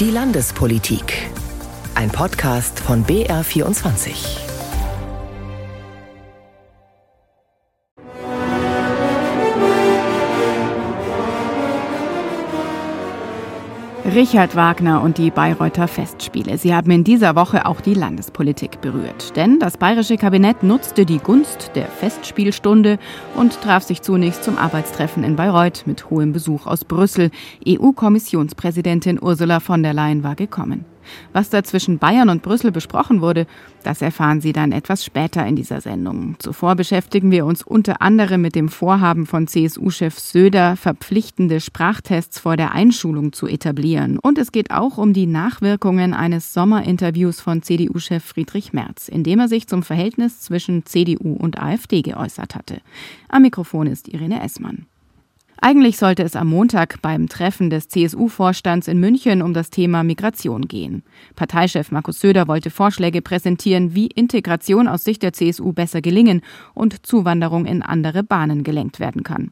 Die Landespolitik. Ein Podcast von BR24. Richard Wagner und die Bayreuther Festspiele. Sie haben in dieser Woche auch die Landespolitik berührt. Denn das bayerische Kabinett nutzte die Gunst der Festspielstunde und traf sich zunächst zum Arbeitstreffen in Bayreuth mit hohem Besuch aus Brüssel. EU-Kommissionspräsidentin Ursula von der Leyen war gekommen. Was da zwischen Bayern und Brüssel besprochen wurde, das erfahren Sie dann etwas später in dieser Sendung. Zuvor beschäftigen wir uns unter anderem mit dem Vorhaben von CSU-Chef Söder, verpflichtende Sprachtests vor der Einschulung zu etablieren. Und es geht auch um die Nachwirkungen eines Sommerinterviews von CDU-Chef Friedrich Merz, in dem er sich zum Verhältnis zwischen CDU und AfD geäußert hatte. Am Mikrofon ist Irene Essmann. Eigentlich sollte es am Montag beim Treffen des CSU-Vorstands in München um das Thema Migration gehen. Parteichef Markus Söder wollte Vorschläge präsentieren, wie Integration aus Sicht der CSU besser gelingen und Zuwanderung in andere Bahnen gelenkt werden kann.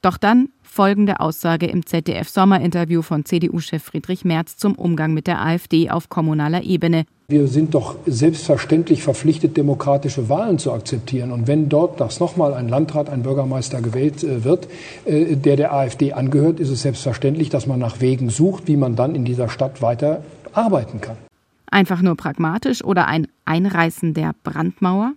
Doch dann folgende Aussage im ZDF-Sommerinterview von CDU-Chef Friedrich Merz zum Umgang mit der AfD auf kommunaler Ebene. Wir sind doch selbstverständlich verpflichtet, demokratische Wahlen zu akzeptieren. Und wenn dort das nochmal ein Landrat, ein Bürgermeister gewählt äh, wird, äh, der der AfD angehört, ist es selbstverständlich, dass man nach Wegen sucht, wie man dann in dieser Stadt weiter arbeiten kann. Einfach nur pragmatisch oder ein Einreißen der Brandmauer?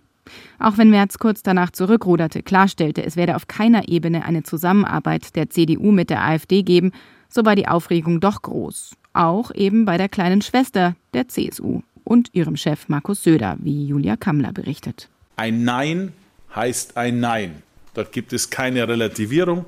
Auch wenn Merz kurz danach zurückruderte, klarstellte, es werde auf keiner Ebene eine Zusammenarbeit der CDU mit der AfD geben, so war die Aufregung doch groß. Auch eben bei der kleinen Schwester der CSU und ihrem Chef Markus Söder, wie Julia Kammler berichtet. Ein Nein heißt ein Nein. Dort gibt es keine Relativierung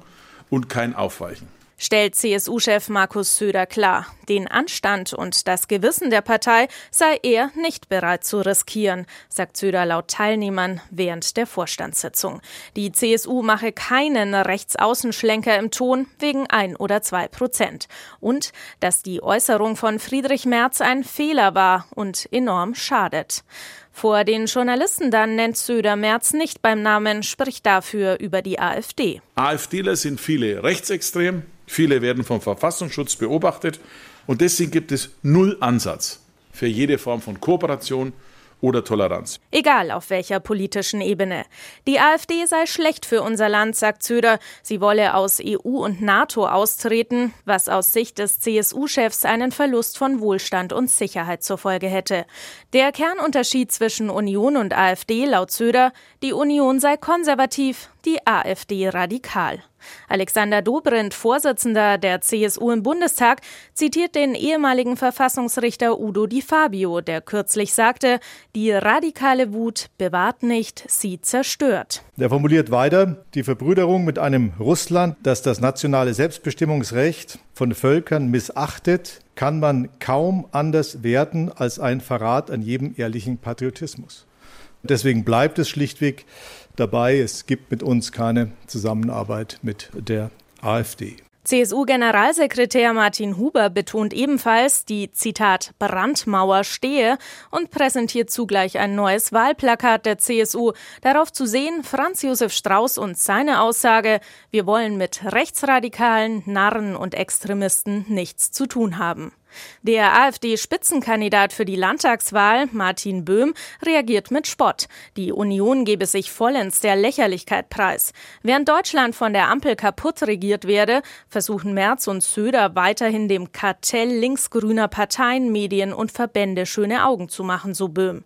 und kein Aufweichen stellt CSU-Chef Markus Söder klar. Den Anstand und das Gewissen der Partei sei er nicht bereit zu riskieren, sagt Söder laut Teilnehmern während der Vorstandssitzung. Die CSU mache keinen Rechtsaußenschlenker im Ton wegen ein oder zwei Prozent. Und dass die Äußerung von Friedrich Merz ein Fehler war und enorm schadet. Vor den Journalisten dann nennt Söder Merz nicht beim Namen, spricht dafür über die AfD. AfDler sind viele rechtsextrem, Viele werden vom Verfassungsschutz beobachtet und deswegen gibt es null Ansatz für jede Form von Kooperation oder Toleranz. Egal auf welcher politischen Ebene. Die AfD sei schlecht für unser Land, sagt Söder. Sie wolle aus EU und NATO austreten, was aus Sicht des CSU-Chefs einen Verlust von Wohlstand und Sicherheit zur Folge hätte. Der Kernunterschied zwischen Union und AfD laut Söder, die Union sei konservativ, die AfD radikal. Alexander Dobrindt, Vorsitzender der CSU im Bundestag, zitiert den ehemaligen Verfassungsrichter Udo Di Fabio, der kürzlich sagte, die radikale Wut bewahrt nicht, sie zerstört. Er formuliert weiter, die Verbrüderung mit einem Russland, das das nationale Selbstbestimmungsrecht von Völkern missachtet, kann man kaum anders werten als ein Verrat an jedem ehrlichen Patriotismus. Deswegen bleibt es schlichtweg dabei. Es gibt mit uns keine Zusammenarbeit mit der AfD. CSU-Generalsekretär Martin Huber betont ebenfalls, die Zitat Brandmauer stehe und präsentiert zugleich ein neues Wahlplakat der CSU. Darauf zu sehen Franz Josef Strauß und seine Aussage, wir wollen mit Rechtsradikalen, Narren und Extremisten nichts zu tun haben. Der AfD-Spitzenkandidat für die Landtagswahl, Martin Böhm, reagiert mit Spott. Die Union gebe sich vollends der Lächerlichkeit preis. Während Deutschland von der Ampel kaputt regiert werde, versuchen Merz und Söder weiterhin dem Kartell linksgrüner Parteien, Medien und Verbände schöne Augen zu machen, so Böhm.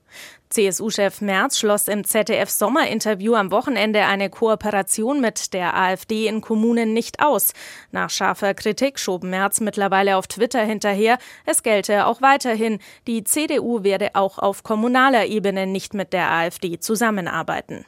CSU-Chef Merz schloss im ZDF-Sommerinterview am Wochenende eine Kooperation mit der AfD in Kommunen nicht aus. Nach scharfer Kritik schob Merz mittlerweile auf Twitter hinterher, es gelte auch weiterhin, die CDU werde auch auf kommunaler Ebene nicht mit der AfD zusammenarbeiten.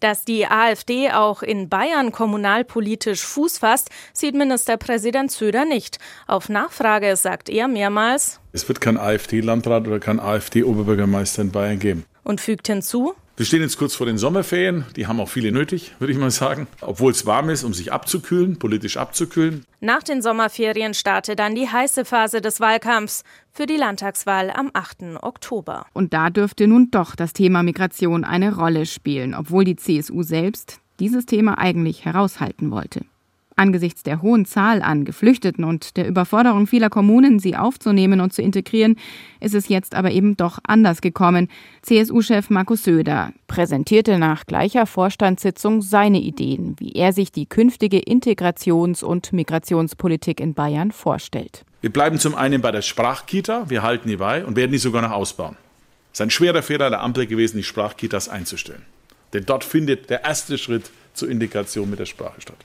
Dass die AfD auch in Bayern kommunalpolitisch Fuß fasst, sieht Ministerpräsident Söder nicht. Auf Nachfrage sagt er mehrmals, es wird kein AfD-Landrat oder kein AfD-Oberbürgermeister in Bayern geben. Und fügt hinzu, wir stehen jetzt kurz vor den Sommerferien. Die haben auch viele nötig, würde ich mal sagen. Obwohl es warm ist, um sich abzukühlen, politisch abzukühlen. Nach den Sommerferien startet dann die heiße Phase des Wahlkampfs für die Landtagswahl am 8. Oktober. Und da dürfte nun doch das Thema Migration eine Rolle spielen, obwohl die CSU selbst dieses Thema eigentlich heraushalten wollte. Angesichts der hohen Zahl an Geflüchteten und der Überforderung vieler Kommunen, sie aufzunehmen und zu integrieren, ist es jetzt aber eben doch anders gekommen. CSU-Chef Markus Söder präsentierte nach gleicher Vorstandssitzung seine Ideen, wie er sich die künftige Integrations- und Migrationspolitik in Bayern vorstellt. Wir bleiben zum einen bei der Sprachkita, wir halten die bei und werden die sogar noch ausbauen. Es ist ein schwerer Fehler der Ampel gewesen, die Sprachkitas einzustellen. Denn dort findet der erste Schritt zur Integration mit der Sprache statt.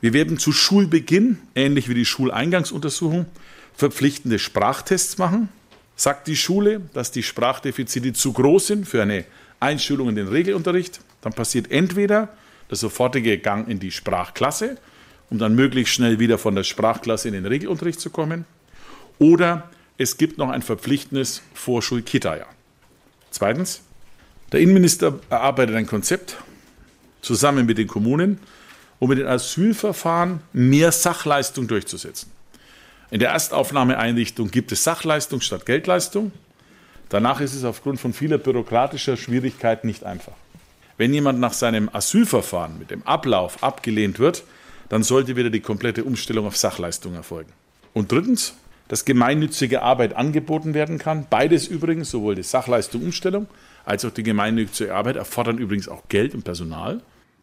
Wir werden zu Schulbeginn, ähnlich wie die Schuleingangsuntersuchung, verpflichtende Sprachtests machen. Sagt die Schule, dass die Sprachdefizite zu groß sind für eine Einschulung in den Regelunterricht, dann passiert entweder der sofortige Gang in die Sprachklasse, um dann möglichst schnell wieder von der Sprachklasse in den Regelunterricht zu kommen, oder es gibt noch ein verpflichtendes Vorschul-Kita-Jahr. Zweitens, der Innenminister erarbeitet ein Konzept zusammen mit den Kommunen, um mit den Asylverfahren mehr Sachleistung durchzusetzen. In der Erstaufnahmeeinrichtung gibt es Sachleistung statt Geldleistung. Danach ist es aufgrund von vieler bürokratischer Schwierigkeiten nicht einfach. Wenn jemand nach seinem Asylverfahren mit dem Ablauf abgelehnt wird, dann sollte wieder die komplette Umstellung auf Sachleistung erfolgen. Und drittens, dass gemeinnützige Arbeit angeboten werden kann. Beides übrigens, sowohl die Sachleistung Umstellung als auch die gemeinnützige Arbeit erfordern übrigens auch Geld und Personal.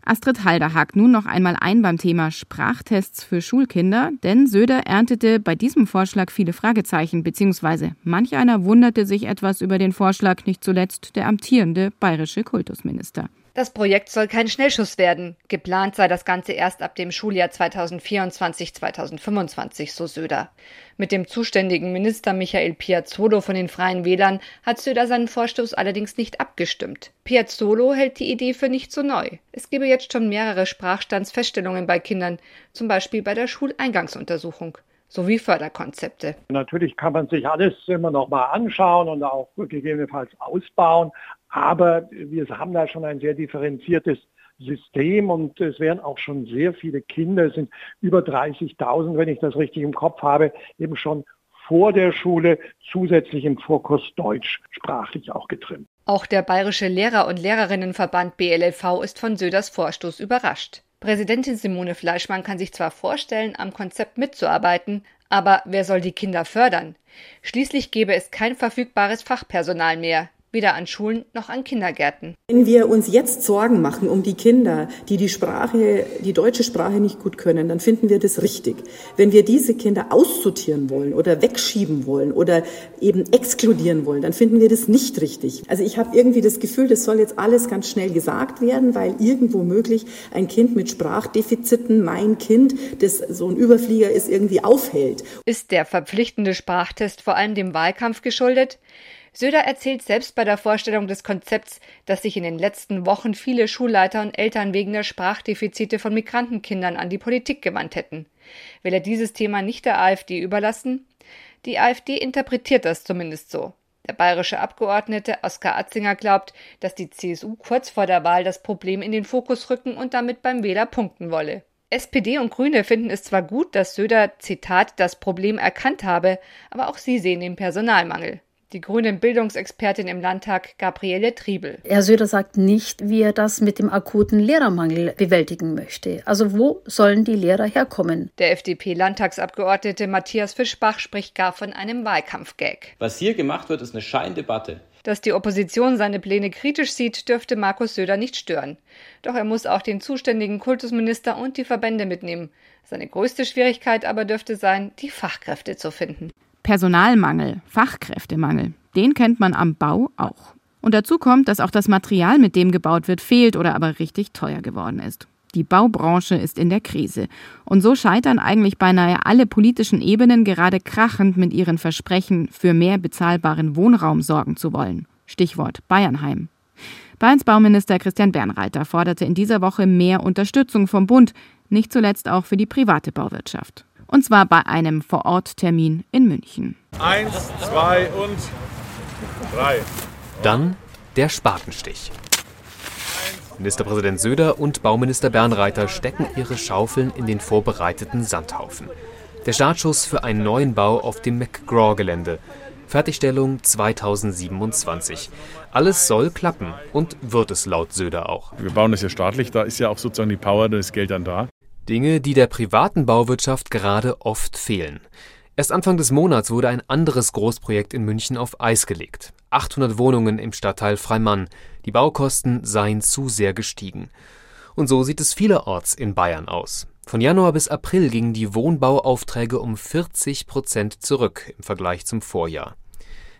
Astrid Halder hakt nun noch einmal ein beim Thema Sprachtests für Schulkinder, denn Söder erntete bei diesem Vorschlag viele Fragezeichen, beziehungsweise manch einer wunderte sich etwas über den Vorschlag, nicht zuletzt der amtierende bayerische Kultusminister. Das Projekt soll kein Schnellschuss werden. Geplant sei das Ganze erst ab dem Schuljahr 2024-2025, so Söder. Mit dem zuständigen Minister Michael Piazzolo von den Freien Wählern hat Söder seinen Vorstoß allerdings nicht abgestimmt. Piazzolo hält die Idee für nicht so neu. Es gebe jetzt schon mehrere Sprachstandsfeststellungen bei Kindern, zum Beispiel bei der Schuleingangsuntersuchung sowie Förderkonzepte. Natürlich kann man sich alles immer noch mal anschauen und auch gegebenenfalls ausbauen, aber wir haben da schon ein sehr differenziertes System und es werden auch schon sehr viele Kinder, es sind über 30.000, wenn ich das richtig im Kopf habe, eben schon vor der Schule zusätzlich im Fokus Deutsch sprachlich auch getrimmt. Auch der Bayerische Lehrer- und Lehrerinnenverband BLLV ist von Söders Vorstoß überrascht. Präsidentin Simone Fleischmann kann sich zwar vorstellen, am Konzept mitzuarbeiten, aber wer soll die Kinder fördern? Schließlich gäbe es kein verfügbares Fachpersonal mehr weder an Schulen noch an Kindergärten. Wenn wir uns jetzt Sorgen machen um die Kinder, die die Sprache, die deutsche Sprache nicht gut können, dann finden wir das richtig. Wenn wir diese Kinder aussortieren wollen oder wegschieben wollen oder eben exkludieren wollen, dann finden wir das nicht richtig. Also ich habe irgendwie das Gefühl, das soll jetzt alles ganz schnell gesagt werden, weil irgendwo möglich ein Kind mit Sprachdefiziten, mein Kind, das so ein Überflieger ist, irgendwie aufhält. Ist der verpflichtende Sprachtest vor allem dem Wahlkampf geschuldet? Söder erzählt selbst bei der Vorstellung des Konzepts, dass sich in den letzten Wochen viele Schulleiter und Eltern wegen der Sprachdefizite von Migrantenkindern an die Politik gewandt hätten. Will er dieses Thema nicht der AfD überlassen? Die AfD interpretiert das zumindest so. Der bayerische Abgeordnete Oskar Atzinger glaubt, dass die CSU kurz vor der Wahl das Problem in den Fokus rücken und damit beim Wähler punkten wolle. SPD und Grüne finden es zwar gut, dass Söder, Zitat, das Problem erkannt habe, aber auch sie sehen den Personalmangel. Die grüne Bildungsexpertin im Landtag Gabriele Triebel. Herr Söder sagt nicht, wie er das mit dem akuten Lehrermangel bewältigen möchte. Also wo sollen die Lehrer herkommen? Der FDP-Landtagsabgeordnete Matthias Fischbach spricht gar von einem Wahlkampfgag. Was hier gemacht wird, ist eine Scheindebatte. Dass die Opposition seine Pläne kritisch sieht, dürfte Markus Söder nicht stören. Doch er muss auch den zuständigen Kultusminister und die Verbände mitnehmen. Seine größte Schwierigkeit aber dürfte sein, die Fachkräfte zu finden. Personalmangel, Fachkräftemangel, den kennt man am Bau auch. Und dazu kommt, dass auch das Material, mit dem gebaut wird, fehlt oder aber richtig teuer geworden ist. Die Baubranche ist in der Krise. Und so scheitern eigentlich beinahe alle politischen Ebenen gerade krachend mit ihren Versprechen, für mehr bezahlbaren Wohnraum sorgen zu wollen. Stichwort Bayernheim. Bayerns Bauminister Christian Bernreiter forderte in dieser Woche mehr Unterstützung vom Bund, nicht zuletzt auch für die private Bauwirtschaft. Und zwar bei einem Vororttermin in München. Eins, zwei und drei. Dann der Spatenstich. Ministerpräsident Söder und Bauminister Bernreiter stecken ihre Schaufeln in den vorbereiteten Sandhaufen. Der Startschuss für einen neuen Bau auf dem McGraw-Gelände. Fertigstellung 2027. Alles soll klappen und wird es laut Söder auch. Wir bauen das ja staatlich, da ist ja auch sozusagen die Power, da ist Geld dann da. Dinge, die der privaten Bauwirtschaft gerade oft fehlen. Erst Anfang des Monats wurde ein anderes Großprojekt in München auf Eis gelegt. 800 Wohnungen im Stadtteil Freimann. Die Baukosten seien zu sehr gestiegen. Und so sieht es vielerorts in Bayern aus. Von Januar bis April gingen die Wohnbauaufträge um 40 Prozent zurück im Vergleich zum Vorjahr.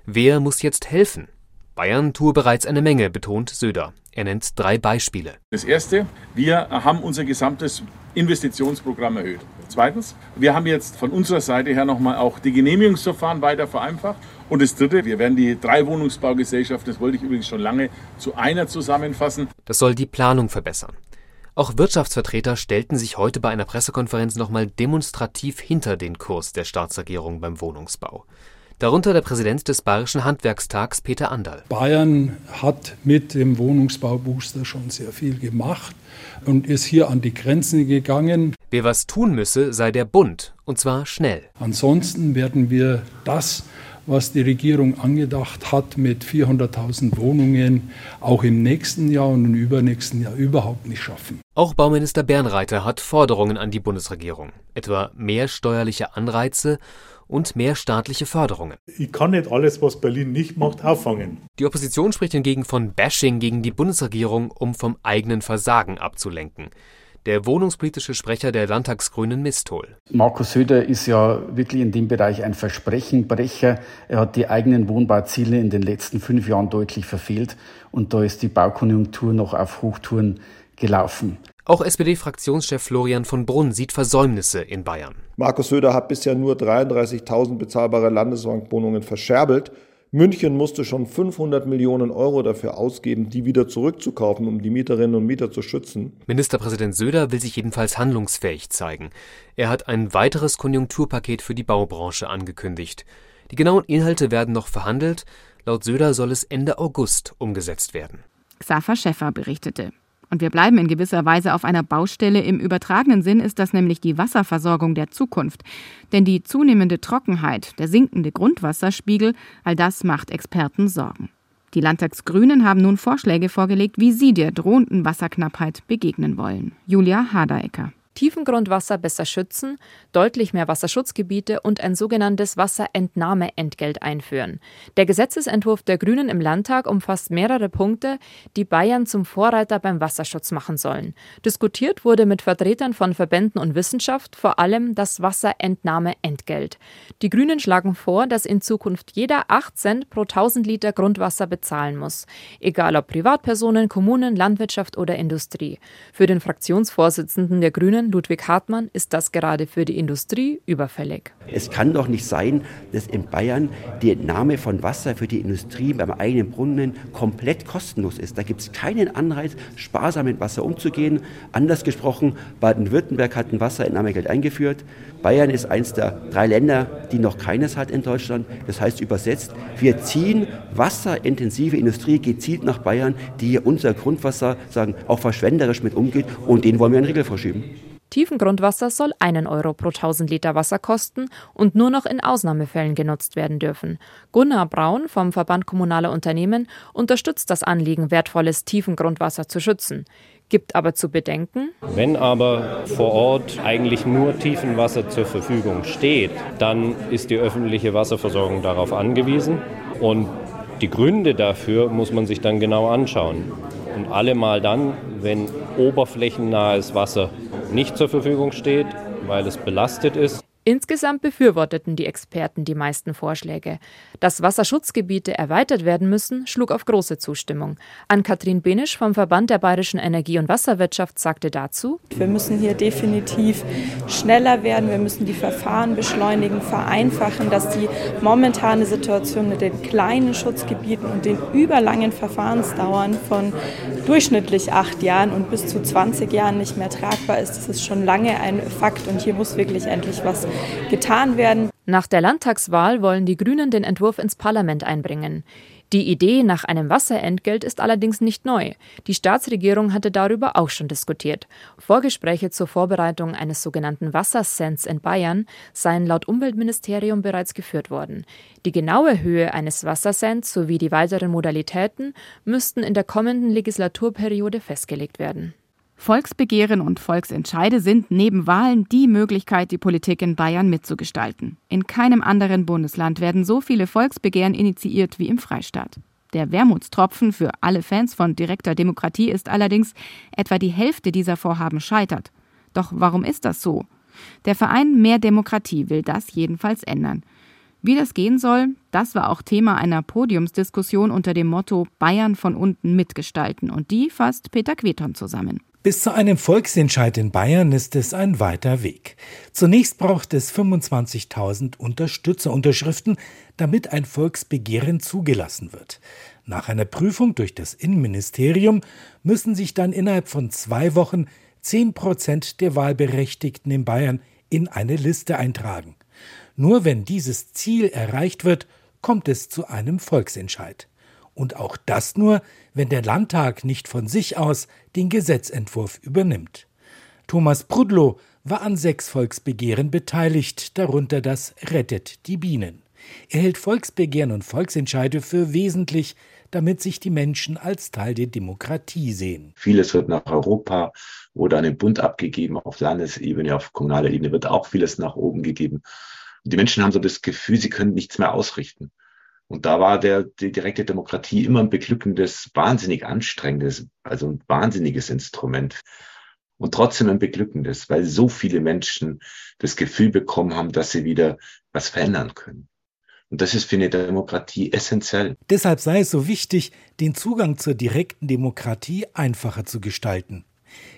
Wer muss jetzt helfen? Bayern tue bereits eine Menge, betont Söder. Er nennt drei Beispiele. Das erste, wir haben unser gesamtes Investitionsprogramm erhöht. Zweitens, wir haben jetzt von unserer Seite her nochmal auch die Genehmigungsverfahren weiter vereinfacht. Und das Dritte, wir werden die drei Wohnungsbaugesellschaften, das wollte ich übrigens schon lange, zu einer zusammenfassen. Das soll die Planung verbessern. Auch Wirtschaftsvertreter stellten sich heute bei einer Pressekonferenz nochmal demonstrativ hinter den Kurs der Staatsregierung beim Wohnungsbau. Darunter der Präsident des Bayerischen Handwerkstags Peter Anderl. Bayern hat mit dem Wohnungsbaubooster schon sehr viel gemacht und ist hier an die Grenzen gegangen. Wer was tun müsse, sei der Bund, und zwar schnell. Ansonsten werden wir das, was die Regierung angedacht hat mit 400.000 Wohnungen, auch im nächsten Jahr und im übernächsten Jahr überhaupt nicht schaffen. Auch Bauminister Bernreiter hat Forderungen an die Bundesregierung, etwa mehr steuerliche Anreize und mehr staatliche Förderungen. Ich kann nicht alles, was Berlin nicht macht, auffangen. Die Opposition spricht hingegen von Bashing gegen die Bundesregierung, um vom eigenen Versagen abzulenken. Der wohnungspolitische Sprecher der Landtagsgrünen Mistol. Markus Söder ist ja wirklich in dem Bereich ein Versprenchenbrecher. Er hat die eigenen Wohnbauziele in den letzten fünf Jahren deutlich verfehlt und da ist die Baukonjunktur noch auf Hochtouren gelaufen. Auch SPD-Fraktionschef Florian von Brunn sieht Versäumnisse in Bayern. Markus Söder hat bisher nur 33.000 bezahlbare Landesbankwohnungen verscherbelt. München musste schon 500 Millionen Euro dafür ausgeben, die wieder zurückzukaufen, um die Mieterinnen und Mieter zu schützen. Ministerpräsident Söder will sich jedenfalls handlungsfähig zeigen. Er hat ein weiteres Konjunkturpaket für die Baubranche angekündigt. Die genauen Inhalte werden noch verhandelt. Laut Söder soll es Ende August umgesetzt werden. Xaver Schäffer berichtete. Und wir bleiben in gewisser Weise auf einer Baustelle. Im übertragenen Sinn ist das nämlich die Wasserversorgung der Zukunft. Denn die zunehmende Trockenheit, der sinkende Grundwasserspiegel, all das macht Experten Sorgen. Die Landtagsgrünen haben nun Vorschläge vorgelegt, wie sie der drohenden Wasserknappheit begegnen wollen. Julia Haderecker. Tiefengrundwasser besser schützen, deutlich mehr Wasserschutzgebiete und ein sogenanntes Wasserentnahmeentgelt einführen. Der Gesetzesentwurf der Grünen im Landtag umfasst mehrere Punkte, die Bayern zum Vorreiter beim Wasserschutz machen sollen. Diskutiert wurde mit Vertretern von Verbänden und Wissenschaft vor allem das Wasserentnahmeentgelt. Die Grünen schlagen vor, dass in Zukunft jeder 8 Cent pro 1000 Liter Grundwasser bezahlen muss, egal ob Privatpersonen, Kommunen, Landwirtschaft oder Industrie. Für den Fraktionsvorsitzenden der Grünen Ludwig Hartmann ist das gerade für die Industrie überfällig. Es kann doch nicht sein, dass in Bayern die Entnahme von Wasser für die Industrie beim eigenen Brunnen komplett kostenlos ist. Da gibt es keinen Anreiz, sparsam mit Wasser umzugehen. Anders gesprochen, Baden-Württemberg hat ein Wasserentnahmegeld eingeführt. Bayern ist eines der drei Länder, die noch keines hat in Deutschland. Das heißt übersetzt, wir ziehen wasserintensive Industrie gezielt nach Bayern, die hier unser Grundwasser sagen, auch verschwenderisch mit umgeht und den wollen wir einen Riegel vorschieben. Tiefengrundwasser soll einen Euro pro 1000 Liter Wasser kosten und nur noch in Ausnahmefällen genutzt werden dürfen. Gunnar Braun vom Verband Kommunaler Unternehmen unterstützt das Anliegen, wertvolles Tiefengrundwasser zu schützen gibt aber zu bedenken. Wenn aber vor Ort eigentlich nur Tiefenwasser zur Verfügung steht, dann ist die öffentliche Wasserversorgung darauf angewiesen und die Gründe dafür muss man sich dann genau anschauen. Und allemal dann, wenn oberflächennahes Wasser nicht zur Verfügung steht, weil es belastet ist, Insgesamt befürworteten die Experten die meisten Vorschläge. Dass Wasserschutzgebiete erweitert werden müssen, schlug auf große Zustimmung. Ann-Kathrin Benisch vom Verband der Bayerischen Energie- und Wasserwirtschaft sagte dazu: Wir müssen hier definitiv schneller werden. Wir müssen die Verfahren beschleunigen, vereinfachen, dass die momentane Situation mit den kleinen Schutzgebieten und den überlangen Verfahrensdauern von durchschnittlich acht Jahren und bis zu 20 Jahren nicht mehr tragbar ist. Das ist schon lange ein Fakt und hier muss wirklich endlich was getan werden. Nach der Landtagswahl wollen die Grünen den Entwurf ins Parlament einbringen. Die Idee nach einem Wasserentgelt ist allerdings nicht neu. Die Staatsregierung hatte darüber auch schon diskutiert. Vorgespräche zur Vorbereitung eines sogenannten Wassersens in Bayern seien laut Umweltministerium bereits geführt worden. Die genaue Höhe eines Wassersens sowie die weiteren Modalitäten müssten in der kommenden Legislaturperiode festgelegt werden. Volksbegehren und Volksentscheide sind neben Wahlen die Möglichkeit, die Politik in Bayern mitzugestalten. In keinem anderen Bundesland werden so viele Volksbegehren initiiert wie im Freistaat. Der Wermutstropfen für alle Fans von direkter Demokratie ist allerdings, etwa die Hälfte dieser Vorhaben scheitert. Doch warum ist das so? Der Verein Mehr Demokratie will das jedenfalls ändern. Wie das gehen soll, das war auch Thema einer Podiumsdiskussion unter dem Motto Bayern von unten mitgestalten und die fasst Peter Queton zusammen. Bis zu einem Volksentscheid in Bayern ist es ein weiter Weg. Zunächst braucht es 25.000 Unterstützerunterschriften, damit ein Volksbegehren zugelassen wird. Nach einer Prüfung durch das Innenministerium müssen sich dann innerhalb von zwei Wochen 10 Prozent der Wahlberechtigten in Bayern in eine Liste eintragen. Nur wenn dieses Ziel erreicht wird, kommt es zu einem Volksentscheid. Und auch das nur, wenn der Landtag nicht von sich aus den Gesetzentwurf übernimmt. Thomas Prudlow war an sechs Volksbegehren beteiligt, darunter das Rettet die Bienen. Er hält Volksbegehren und Volksentscheide für wesentlich, damit sich die Menschen als Teil der Demokratie sehen. Vieles wird nach Europa oder an den Bund abgegeben, auf Landesebene, auf kommunaler Ebene wird auch vieles nach oben gegeben. Die Menschen haben so das Gefühl, sie können nichts mehr ausrichten. Und da war der, die direkte Demokratie immer ein beglückendes, wahnsinnig anstrengendes, also ein wahnsinniges Instrument. Und trotzdem ein beglückendes, weil so viele Menschen das Gefühl bekommen haben, dass sie wieder was verändern können. Und das ist für eine Demokratie essentiell. Deshalb sei es so wichtig, den Zugang zur direkten Demokratie einfacher zu gestalten.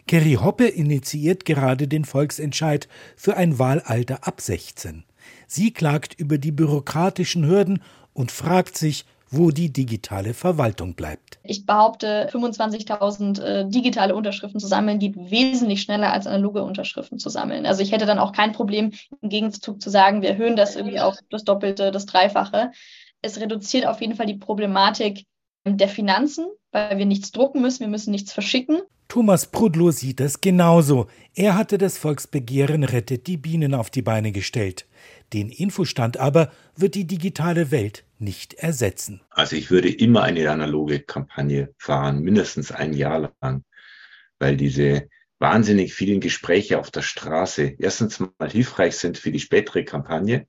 Kerry Hoppe initiiert gerade den Volksentscheid für ein Wahlalter ab 16. Sie klagt über die bürokratischen Hürden und fragt sich, wo die digitale Verwaltung bleibt. Ich behaupte, 25.000 äh, digitale Unterschriften zu sammeln geht wesentlich schneller als analoge Unterschriften zu sammeln. Also ich hätte dann auch kein Problem, im Gegenzug zu sagen, wir erhöhen das irgendwie auf das Doppelte, das Dreifache. Es reduziert auf jeden Fall die Problematik der Finanzen, weil wir nichts drucken müssen, wir müssen nichts verschicken. Thomas Prudlow sieht es genauso. Er hatte das Volksbegehren Rettet die Bienen auf die Beine gestellt. Den Infostand aber wird die digitale Welt nicht ersetzen. Also ich würde immer eine analoge Kampagne fahren, mindestens ein Jahr lang, weil diese wahnsinnig vielen Gespräche auf der Straße erstens mal hilfreich sind für die spätere Kampagne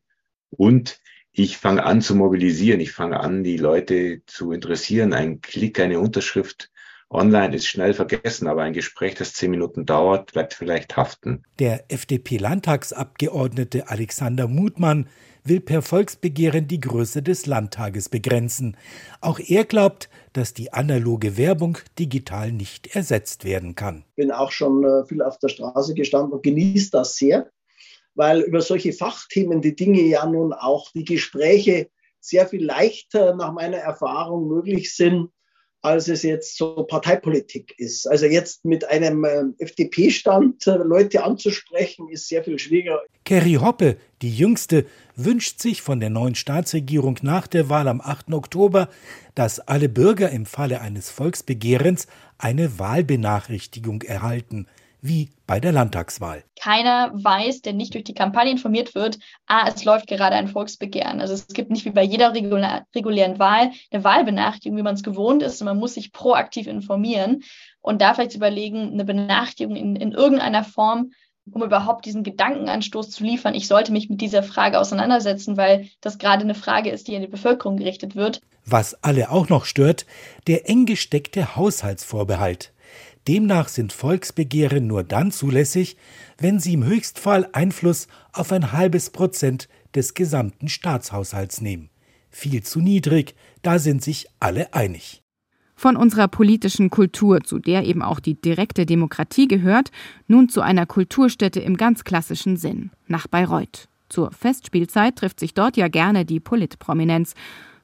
und ich fange an zu mobilisieren, ich fange an, die Leute zu interessieren. Ein Klick, eine Unterschrift Online ist schnell vergessen, aber ein Gespräch, das zehn Minuten dauert, bleibt vielleicht haften. Der FDP-Landtagsabgeordnete Alexander Mutmann will per Volksbegehren die Größe des Landtages begrenzen. Auch er glaubt, dass die analoge Werbung digital nicht ersetzt werden kann. Ich bin auch schon äh, viel auf der Straße gestanden und genieße das sehr, weil über solche Fachthemen die Dinge ja nun auch die Gespräche sehr viel leichter nach meiner Erfahrung möglich sind als es jetzt so Parteipolitik ist. Also jetzt mit einem äh, FDP-Stand äh, Leute anzusprechen, ist sehr viel schwieriger. Kerry Hoppe, die jüngste, wünscht sich von der neuen Staatsregierung nach der Wahl am 8. Oktober, dass alle Bürger im Falle eines Volksbegehrens eine Wahlbenachrichtigung erhalten wie bei der Landtagswahl. Keiner weiß, der nicht durch die Kampagne informiert wird, ah, es läuft gerade ein Volksbegehren. Also es gibt nicht wie bei jeder regulären Wahl eine Wahlbenachrichtigung, wie man es gewohnt ist. Und man muss sich proaktiv informieren und da vielleicht überlegen, eine Benachrichtigung in, in irgendeiner Form um überhaupt diesen Gedankenanstoß zu liefern, ich sollte mich mit dieser Frage auseinandersetzen, weil das gerade eine Frage ist, die an die Bevölkerung gerichtet wird. Was alle auch noch stört, der eng gesteckte Haushaltsvorbehalt. Demnach sind Volksbegehren nur dann zulässig, wenn sie im Höchstfall Einfluss auf ein halbes Prozent des gesamten Staatshaushalts nehmen. Viel zu niedrig, da sind sich alle einig. Von unserer politischen Kultur, zu der eben auch die direkte Demokratie gehört, nun zu einer Kulturstätte im ganz klassischen Sinn, nach Bayreuth. Zur Festspielzeit trifft sich dort ja gerne die Politprominenz.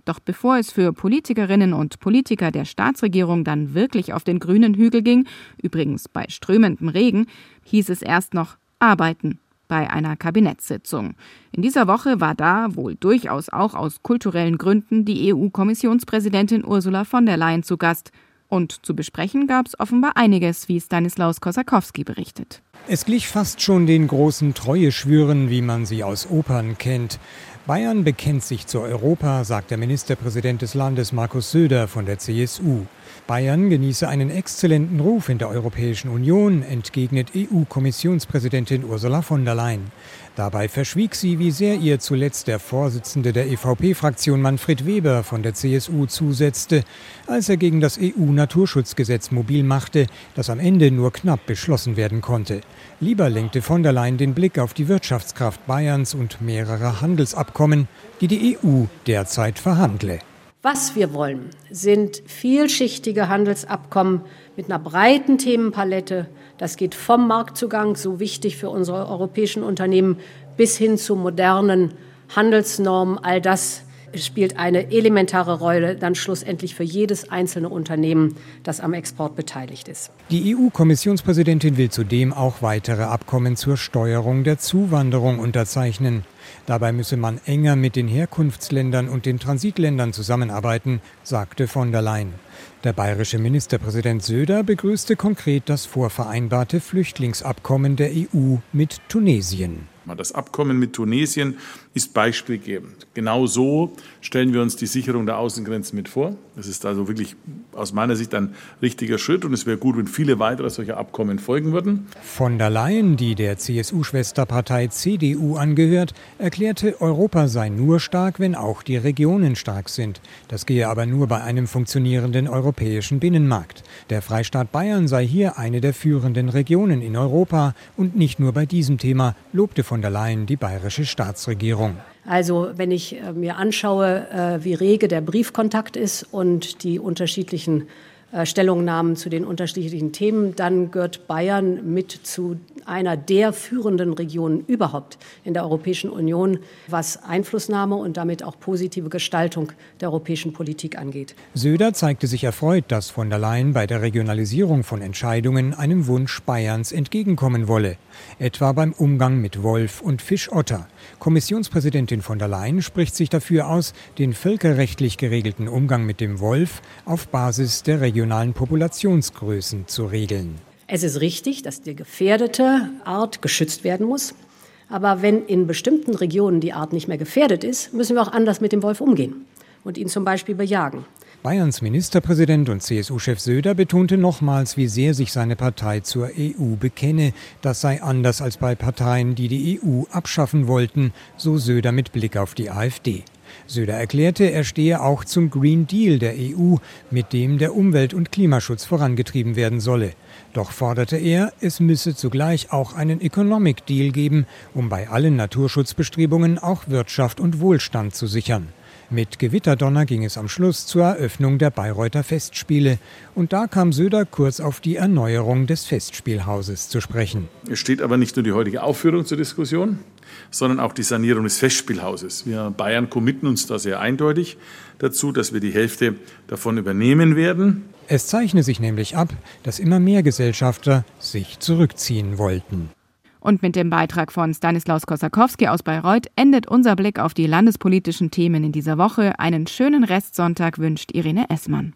Doch bevor es für Politikerinnen und Politiker der Staatsregierung dann wirklich auf den grünen Hügel ging, übrigens bei strömendem Regen, hieß es erst noch arbeiten bei einer Kabinettssitzung. In dieser Woche war da, wohl durchaus auch aus kulturellen Gründen, die EU-Kommissionspräsidentin Ursula von der Leyen zu Gast. Und zu besprechen gab es offenbar einiges, wie Stanislaus Kosakowski berichtet. Es glich fast schon den großen Treueschwüren, wie man sie aus Opern kennt. Bayern bekennt sich zu Europa, sagt der Ministerpräsident des Landes Markus Söder von der CSU. Bayern genieße einen exzellenten Ruf in der Europäischen Union, entgegnet EU-Kommissionspräsidentin Ursula von der Leyen. Dabei verschwieg sie, wie sehr ihr zuletzt der Vorsitzende der EVP-Fraktion Manfred Weber von der CSU zusetzte, als er gegen das EU-Naturschutzgesetz mobil machte, das am Ende nur knapp beschlossen werden konnte. Lieber lenkte von der Leyen den Blick auf die Wirtschaftskraft Bayerns und mehrere Handelsabkommen, die die EU derzeit verhandle. Was wir wollen, sind vielschichtige Handelsabkommen mit einer breiten Themenpalette. Das geht vom Marktzugang, so wichtig für unsere europäischen Unternehmen, bis hin zu modernen Handelsnormen. All das spielt eine elementare Rolle dann schlussendlich für jedes einzelne Unternehmen, das am Export beteiligt ist. Die EU-Kommissionspräsidentin will zudem auch weitere Abkommen zur Steuerung der Zuwanderung unterzeichnen. Dabei müsse man enger mit den Herkunftsländern und den Transitländern zusammenarbeiten, sagte von der Leyen. Der bayerische Ministerpräsident Söder begrüßte konkret das vorvereinbarte Flüchtlingsabkommen der EU mit Tunesien. Das Abkommen mit Tunesien ist beispielgebend. Genau so stellen wir uns die Sicherung der Außengrenzen mit vor. Das ist also wirklich aus meiner Sicht ein richtiger Schritt und es wäre gut, wenn viele weitere solcher Abkommen folgen würden. Von der Leyen, die der CSU-Schwesterpartei CDU angehört, erklärte, Europa sei nur stark, wenn auch die Regionen stark sind. Das gehe aber nur bei einem funktionierenden europäischen Binnenmarkt. Der Freistaat Bayern sei hier eine der führenden Regionen in Europa und nicht nur bei diesem Thema, lobte von der Leyen die bayerische Staatsregierung. Also wenn ich äh, mir anschaue, äh, wie rege der Briefkontakt ist und die unterschiedlichen äh, Stellungnahmen zu den unterschiedlichen Themen, dann gehört Bayern mit zu einer der führenden Regionen überhaupt in der Europäischen Union, was Einflussnahme und damit auch positive Gestaltung der europäischen Politik angeht. Söder zeigte sich erfreut, dass von der Leyen bei der Regionalisierung von Entscheidungen einem Wunsch Bayerns entgegenkommen wolle, etwa beim Umgang mit Wolf und Fischotter. Kommissionspräsidentin von der Leyen spricht sich dafür aus, den völkerrechtlich geregelten Umgang mit dem Wolf auf Basis der regionalen Populationsgrößen zu regeln. Es ist richtig, dass die gefährdete Art geschützt werden muss. Aber wenn in bestimmten Regionen die Art nicht mehr gefährdet ist, müssen wir auch anders mit dem Wolf umgehen und ihn zum Beispiel bejagen. Bayerns Ministerpräsident und CSU-Chef Söder betonte nochmals, wie sehr sich seine Partei zur EU bekenne. Das sei anders als bei Parteien, die die EU abschaffen wollten, so Söder mit Blick auf die AfD. Söder erklärte, er stehe auch zum Green Deal der EU, mit dem der Umwelt- und Klimaschutz vorangetrieben werden solle. Doch forderte er, es müsse zugleich auch einen Economic Deal geben, um bei allen Naturschutzbestrebungen auch Wirtschaft und Wohlstand zu sichern. Mit Gewitterdonner ging es am Schluss zur Eröffnung der Bayreuther Festspiele. Und da kam Söder kurz auf die Erneuerung des Festspielhauses zu sprechen. Es steht aber nicht nur die heutige Aufführung zur Diskussion, sondern auch die Sanierung des Festspielhauses. Wir Bayern committen uns da sehr eindeutig dazu, dass wir die Hälfte davon übernehmen werden. Es zeichne sich nämlich ab, dass immer mehr Gesellschafter sich zurückziehen wollten. Und mit dem Beitrag von Stanislaus Kosakowski aus Bayreuth endet unser Blick auf die landespolitischen Themen in dieser Woche. Einen schönen Restsonntag wünscht Irene Essmann.